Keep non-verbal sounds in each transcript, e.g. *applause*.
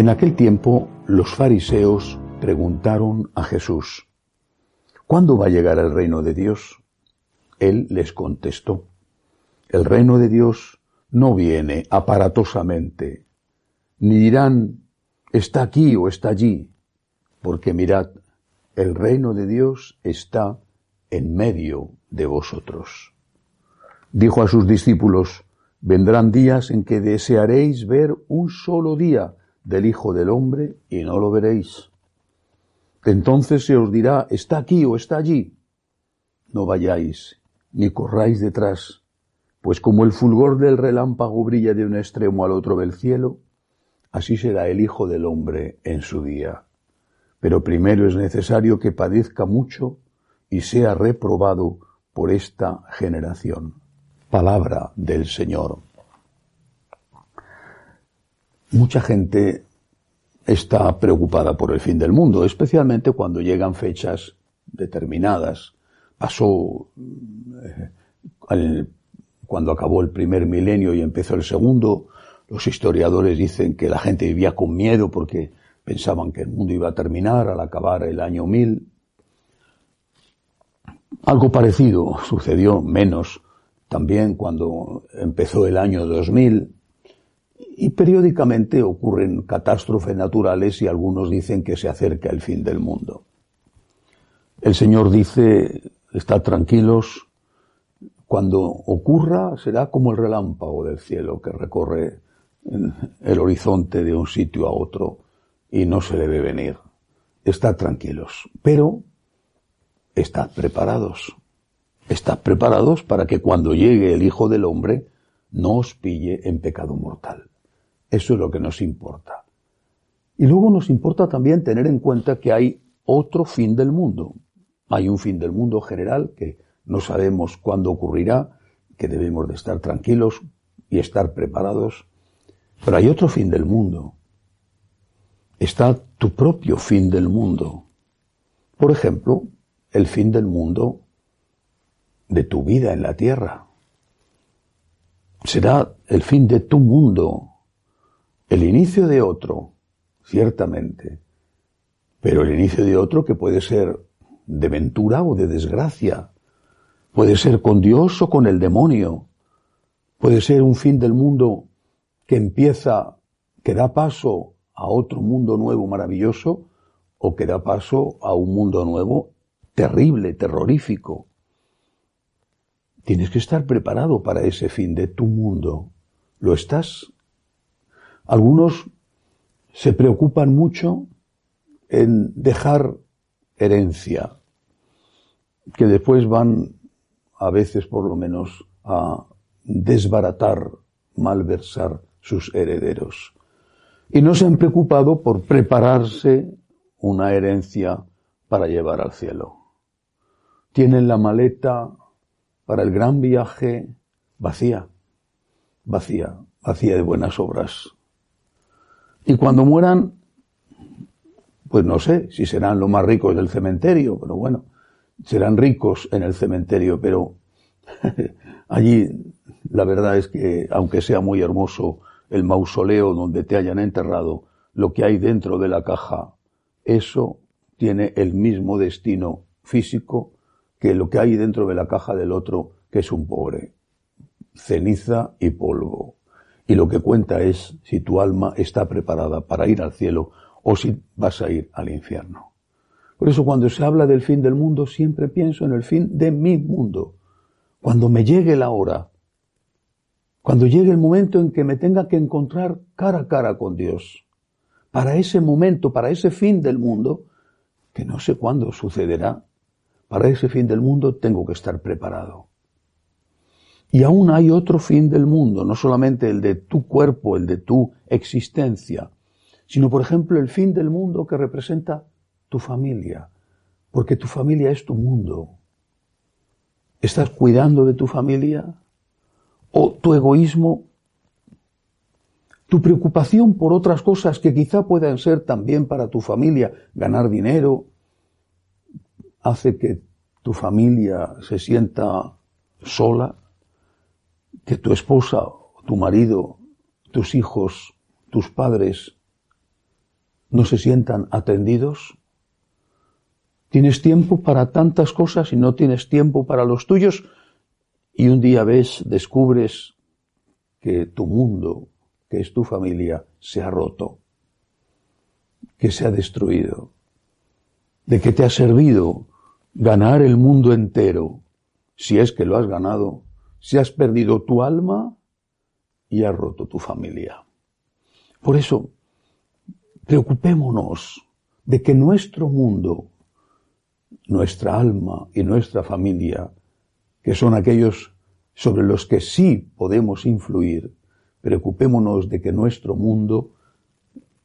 En aquel tiempo los fariseos preguntaron a Jesús, ¿cuándo va a llegar el reino de Dios? Él les contestó, el reino de Dios no viene aparatosamente, ni dirán, está aquí o está allí, porque mirad, el reino de Dios está en medio de vosotros. Dijo a sus discípulos, vendrán días en que desearéis ver un solo día del Hijo del Hombre y no lo veréis. Entonces se os dirá, está aquí o está allí. No vayáis, ni corráis detrás, pues como el fulgor del relámpago brilla de un extremo al otro del cielo, así será el Hijo del Hombre en su día. Pero primero es necesario que padezca mucho y sea reprobado por esta generación. Palabra del Señor. Mucha gente está preocupada por el fin del mundo, especialmente cuando llegan fechas determinadas. Pasó eh, cuando acabó el primer milenio y empezó el segundo. Los historiadores dicen que la gente vivía con miedo porque pensaban que el mundo iba a terminar al acabar el año mil. Algo parecido sucedió menos también cuando empezó el año 2000 y periódicamente ocurren catástrofes naturales y algunos dicen que se acerca el fin del mundo. El Señor dice, estad tranquilos, cuando ocurra será como el relámpago del cielo que recorre el horizonte de un sitio a otro y no se debe venir. Estad tranquilos, pero estad preparados. Estad preparados para que cuando llegue el Hijo del Hombre no os pille en pecado mortal. Eso es lo que nos importa. Y luego nos importa también tener en cuenta que hay otro fin del mundo. Hay un fin del mundo general que no sabemos cuándo ocurrirá, que debemos de estar tranquilos y estar preparados. Pero hay otro fin del mundo. Está tu propio fin del mundo. Por ejemplo, el fin del mundo de tu vida en la tierra. Será el fin de tu mundo, el inicio de otro, ciertamente, pero el inicio de otro que puede ser de ventura o de desgracia, puede ser con Dios o con el demonio, puede ser un fin del mundo que empieza, que da paso a otro mundo nuevo maravilloso, o que da paso a un mundo nuevo terrible, terrorífico. Tienes que estar preparado para ese fin de tu mundo. ¿Lo estás? Algunos se preocupan mucho en dejar herencia, que después van, a veces por lo menos, a desbaratar, malversar sus herederos. Y no se han preocupado por prepararse una herencia para llevar al cielo. Tienen la maleta para el gran viaje vacía, vacía, vacía de buenas obras. Y cuando mueran, pues no sé si serán los más ricos del cementerio, pero bueno, serán ricos en el cementerio, pero *laughs* allí la verdad es que, aunque sea muy hermoso el mausoleo donde te hayan enterrado, lo que hay dentro de la caja, eso tiene el mismo destino físico que lo que hay dentro de la caja del otro, que es un pobre. Ceniza y polvo. Y lo que cuenta es si tu alma está preparada para ir al cielo o si vas a ir al infierno. Por eso cuando se habla del fin del mundo siempre pienso en el fin de mi mundo. Cuando me llegue la hora, cuando llegue el momento en que me tenga que encontrar cara a cara con Dios, para ese momento, para ese fin del mundo, que no sé cuándo sucederá. Para ese fin del mundo tengo que estar preparado. Y aún hay otro fin del mundo, no solamente el de tu cuerpo, el de tu existencia, sino por ejemplo el fin del mundo que representa tu familia, porque tu familia es tu mundo. ¿Estás cuidando de tu familia? ¿O tu egoísmo? ¿Tu preocupación por otras cosas que quizá puedan ser también para tu familia, ganar dinero, hace que tu familia se sienta sola? Que tu esposa, tu marido, tus hijos, tus padres no se sientan atendidos? Tienes tiempo para tantas cosas y no tienes tiempo para los tuyos y un día ves, descubres que tu mundo, que es tu familia, se ha roto, que se ha destruido, de que te ha servido ganar el mundo entero, si es que lo has ganado, si has perdido tu alma y has roto tu familia. Por eso, preocupémonos de que nuestro mundo, nuestra alma y nuestra familia, que son aquellos sobre los que sí podemos influir, preocupémonos de que nuestro mundo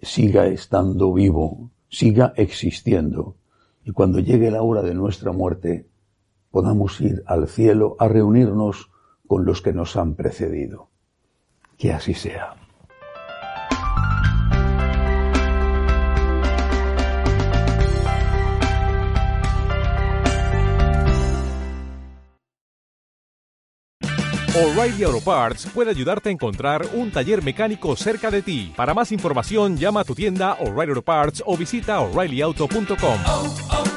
siga estando vivo, siga existiendo, y cuando llegue la hora de nuestra muerte, podamos ir al cielo a reunirnos con los que nos han precedido. Que así sea. O'Reilly Auto Parts puede ayudarte a encontrar un taller mecánico cerca de ti. Para más información, llama a tu tienda O'Reilly Auto Parts o visita oreillyauto.com.